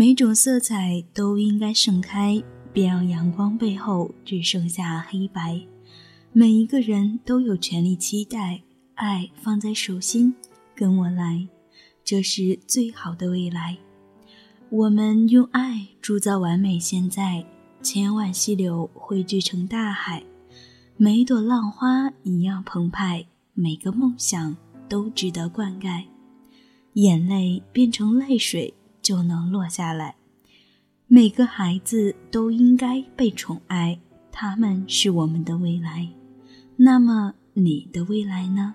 每种色彩都应该盛开，别让阳光背后只剩下黑白。每一个人都有权利期待爱放在手心，跟我来，这是最好的未来。我们用爱铸造完美现在，千万溪流汇聚成大海，每朵浪花一样澎湃，每个梦想都值得灌溉。眼泪变成泪水。就能落下来。每个孩子都应该被宠爱，他们是我们的未来。那么，你的未来呢？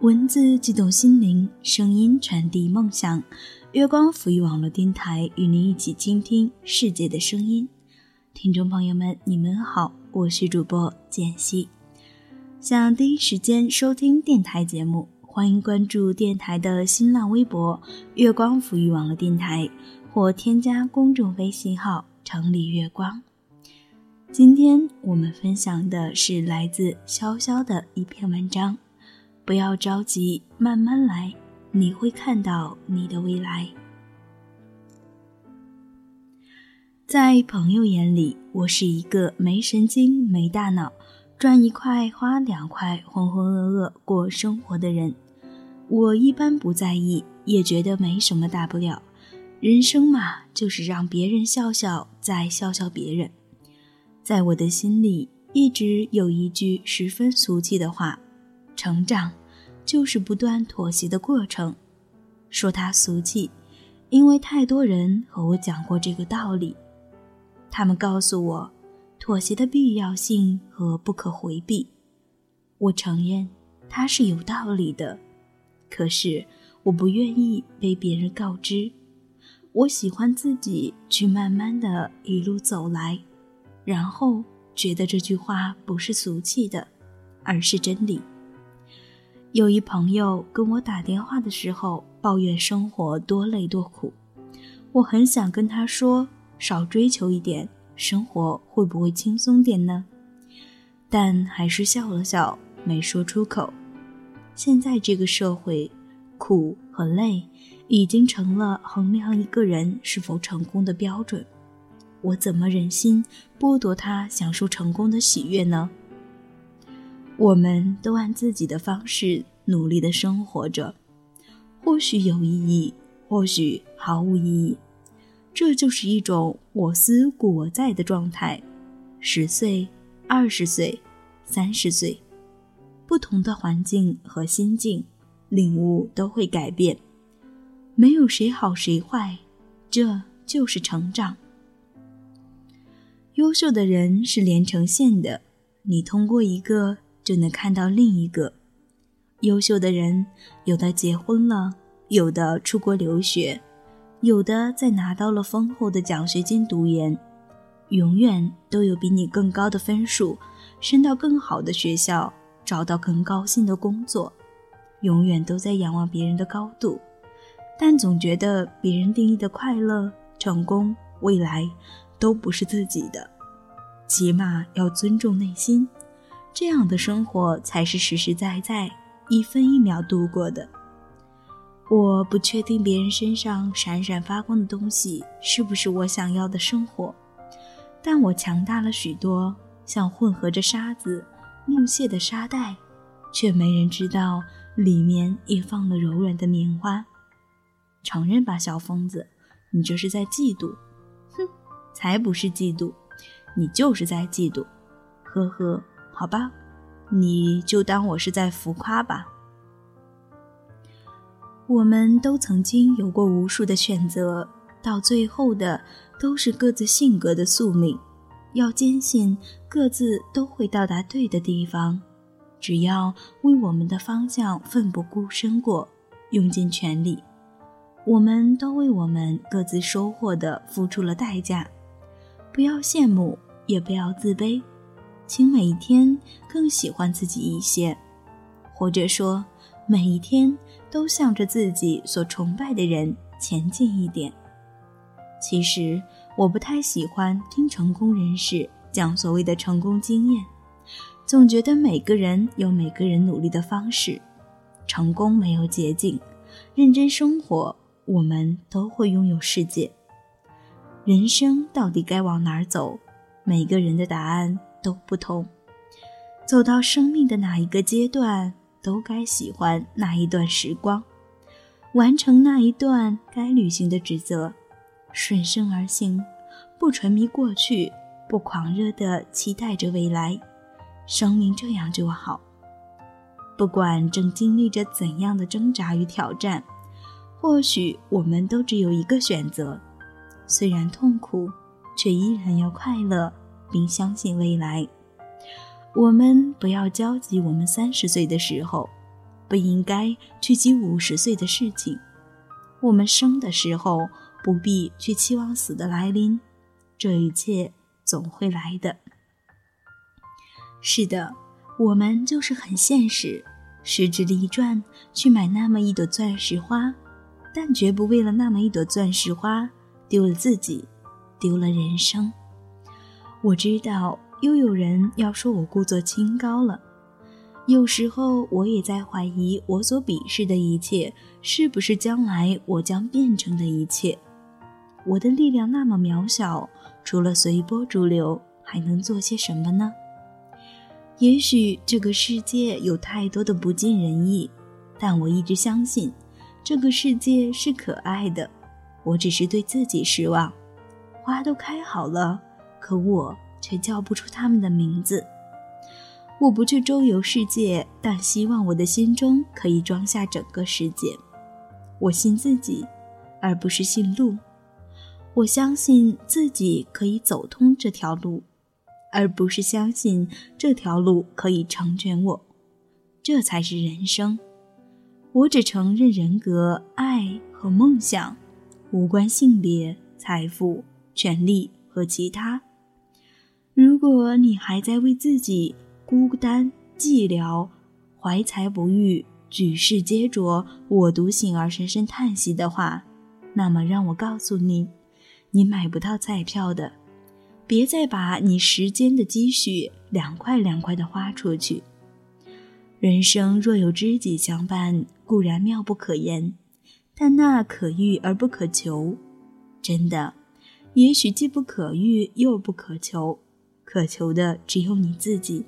文字激动心灵，声音传递梦想。月光抚育网络电台与您一起倾听世界的声音。听众朋友们，你们好，我是主播简溪。想第一时间收听电台节目。欢迎关注电台的新浪微博“月光抚育网络电台”，或添加公众微信号“城里月光”。今天我们分享的是来自潇潇的一篇文章：“不要着急，慢慢来，你会看到你的未来。”在朋友眼里，我是一个没神经、没大脑、赚一块花两块、浑浑噩噩过生活的人。我一般不在意，也觉得没什么大不了。人生嘛，就是让别人笑笑，再笑笑别人。在我的心里，一直有一句十分俗气的话：成长，就是不断妥协的过程。说它俗气，因为太多人和我讲过这个道理。他们告诉我，妥协的必要性和不可回避。我承认，它是有道理的。可是我不愿意被别人告知，我喜欢自己去慢慢的一路走来，然后觉得这句话不是俗气的，而是真理。有一朋友跟我打电话的时候抱怨生活多累多苦，我很想跟他说少追求一点，生活会不会轻松点呢？但还是笑了笑，没说出口。现在这个社会，苦和累已经成了衡量一个人是否成功的标准。我怎么忍心剥夺他享受成功的喜悦呢？我们都按自己的方式努力的生活着，或许有意义，或许毫无意义。这就是一种我思故我在的状态。十岁、二十岁、三十岁。不同的环境和心境，领悟都会改变。没有谁好谁坏，这就是成长。优秀的人是连成线的，你通过一个就能看到另一个。优秀的人，有的结婚了，有的出国留学，有的在拿到了丰厚的奖学金读研，永远都有比你更高的分数，升到更好的学校。找到更高兴的工作，永远都在仰望别人的高度，但总觉得别人定义的快乐、成功、未来都不是自己的。起码要尊重内心，这样的生活才是实实在在、一分一秒度过的。我不确定别人身上闪闪发光的东西是不是我想要的生活，但我强大了许多，像混合着沙子。木屑的沙袋，却没人知道里面也放了柔软的棉花。承认吧，小疯子，你这是在嫉妒。哼，才不是嫉妒，你就是在嫉妒。呵呵，好吧，你就当我是在浮夸吧。我们都曾经有过无数的选择，到最后的都是各自性格的宿命。要坚信各自都会到达对的地方，只要为我们的方向奋不顾身过，用尽全力，我们都为我们各自收获的付出了代价。不要羡慕，也不要自卑，请每一天更喜欢自己一些，或者说每一天都向着自己所崇拜的人前进一点。其实。我不太喜欢听成功人士讲所谓的成功经验，总觉得每个人有每个人努力的方式，成功没有捷径，认真生活，我们都会拥有世界。人生到底该往哪儿走？每个人的答案都不同。走到生命的哪一个阶段，都该喜欢那一段时光，完成那一段该履行的职责，顺生而行，不沉迷过去，不狂热的期待着未来。生命这样就好。不管正经历着怎样的挣扎与挑战，或许我们都只有一个选择：虽然痛苦，却依然要快乐，并相信未来。我们不要焦急，我们三十岁的时候，不应该去急五十岁的事情。我们生的时候，不必去期望死的来临，这一切总会来的。是的，我们就是很现实，使之力赚去买那么一朵钻石花，但绝不为了那么一朵钻石花丢了自己，丢了人生。我知道。又有人要说我故作清高了，有时候我也在怀疑，我所鄙视的一切，是不是将来我将变成的一切？我的力量那么渺小，除了随波逐流，还能做些什么呢？也许这个世界有太多的不尽人意，但我一直相信，这个世界是可爱的。我只是对自己失望，花都开好了，可我。却叫不出它们的名字。我不去周游世界，但希望我的心中可以装下整个世界。我信自己，而不是信路。我相信自己可以走通这条路，而不是相信这条路可以成全我。这才是人生。我只承认人格、爱和梦想，无关性别、财富、权力和其他。如果你还在为自己孤单寂寥、怀才不遇、举世皆浊、我独醒而深深叹息的话，那么让我告诉你，你买不到彩票的。别再把你时间的积蓄两块两块的花出去。人生若有知己相伴，固然妙不可言，但那可遇而不可求。真的，也许既不可遇又不可求。可求的只有你自己，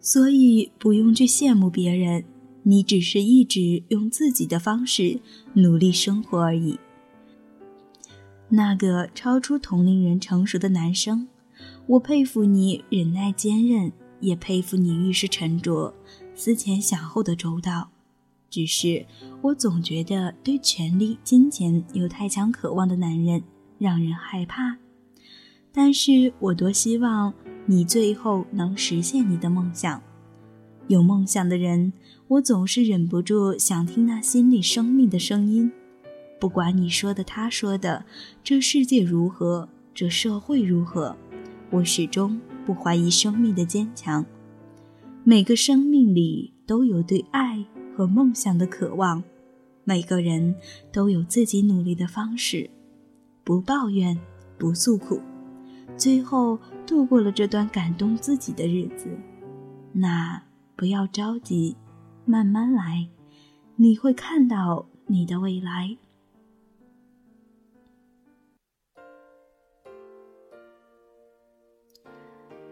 所以不用去羡慕别人，你只是一直用自己的方式努力生活而已。那个超出同龄人成熟的男生，我佩服你忍耐坚韧，也佩服你遇事沉着、思前想后的周到。只是我总觉得对权力、金钱有太强渴望的男人让人害怕。但是我多希望你最后能实现你的梦想。有梦想的人，我总是忍不住想听那心里生命的声音。不管你说的、他说的，这世界如何，这社会如何，我始终不怀疑生命的坚强。每个生命里都有对爱和梦想的渴望，每个人都有自己努力的方式，不抱怨，不诉苦。最后度过了这段感动自己的日子，那不要着急，慢慢来，你会看到你的未来。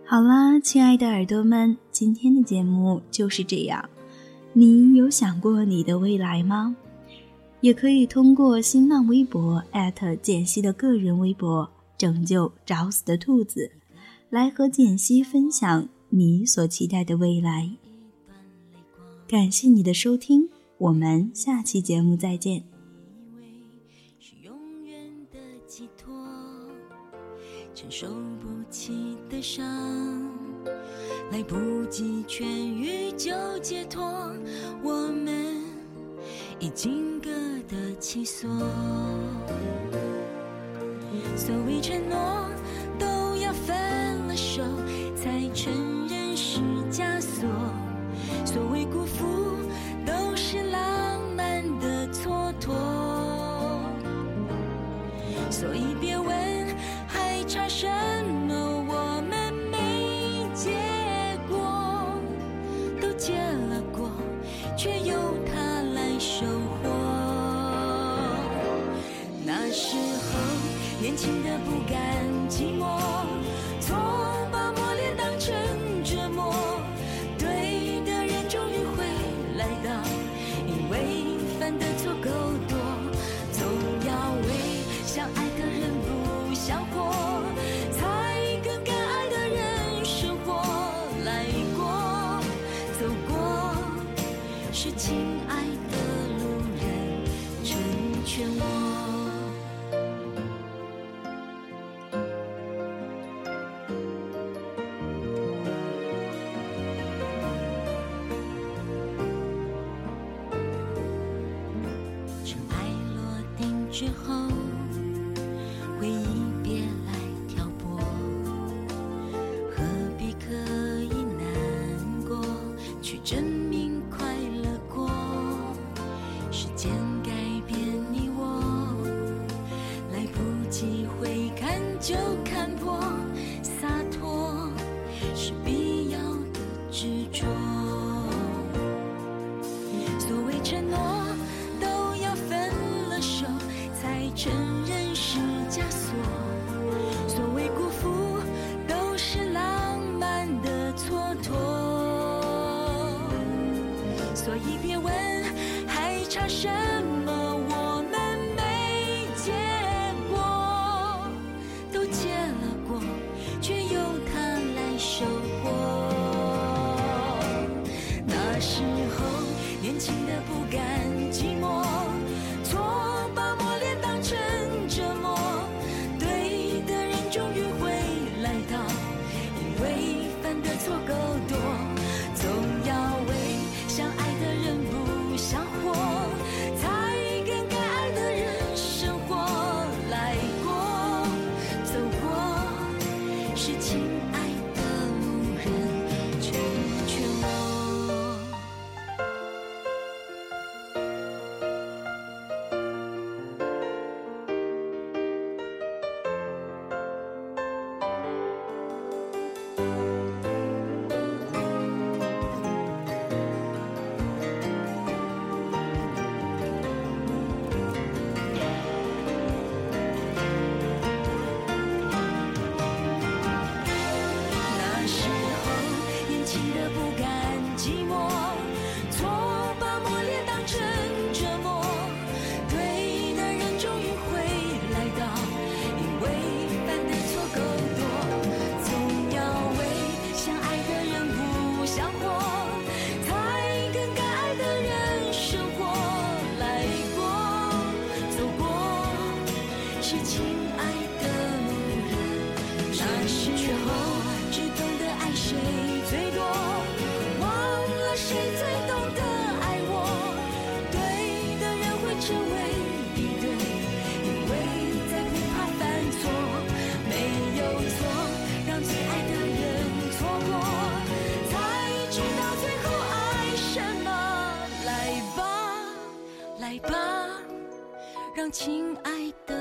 好啦，亲爱的耳朵们，今天的节目就是这样。你有想过你的未来吗？也可以通过新浪微博艾特简溪的个人微博。拯救找死的兔子，来和简溪分享你所期待的未来。感谢你的收听，我们下期节目再见。是永远的寄托承受不起的伤，来不及痊愈就解脱，我们已经各得其所。所谓承诺，都要分了手才承认是枷锁；所谓辜负，都是浪漫的蹉跎。所以别亲爱的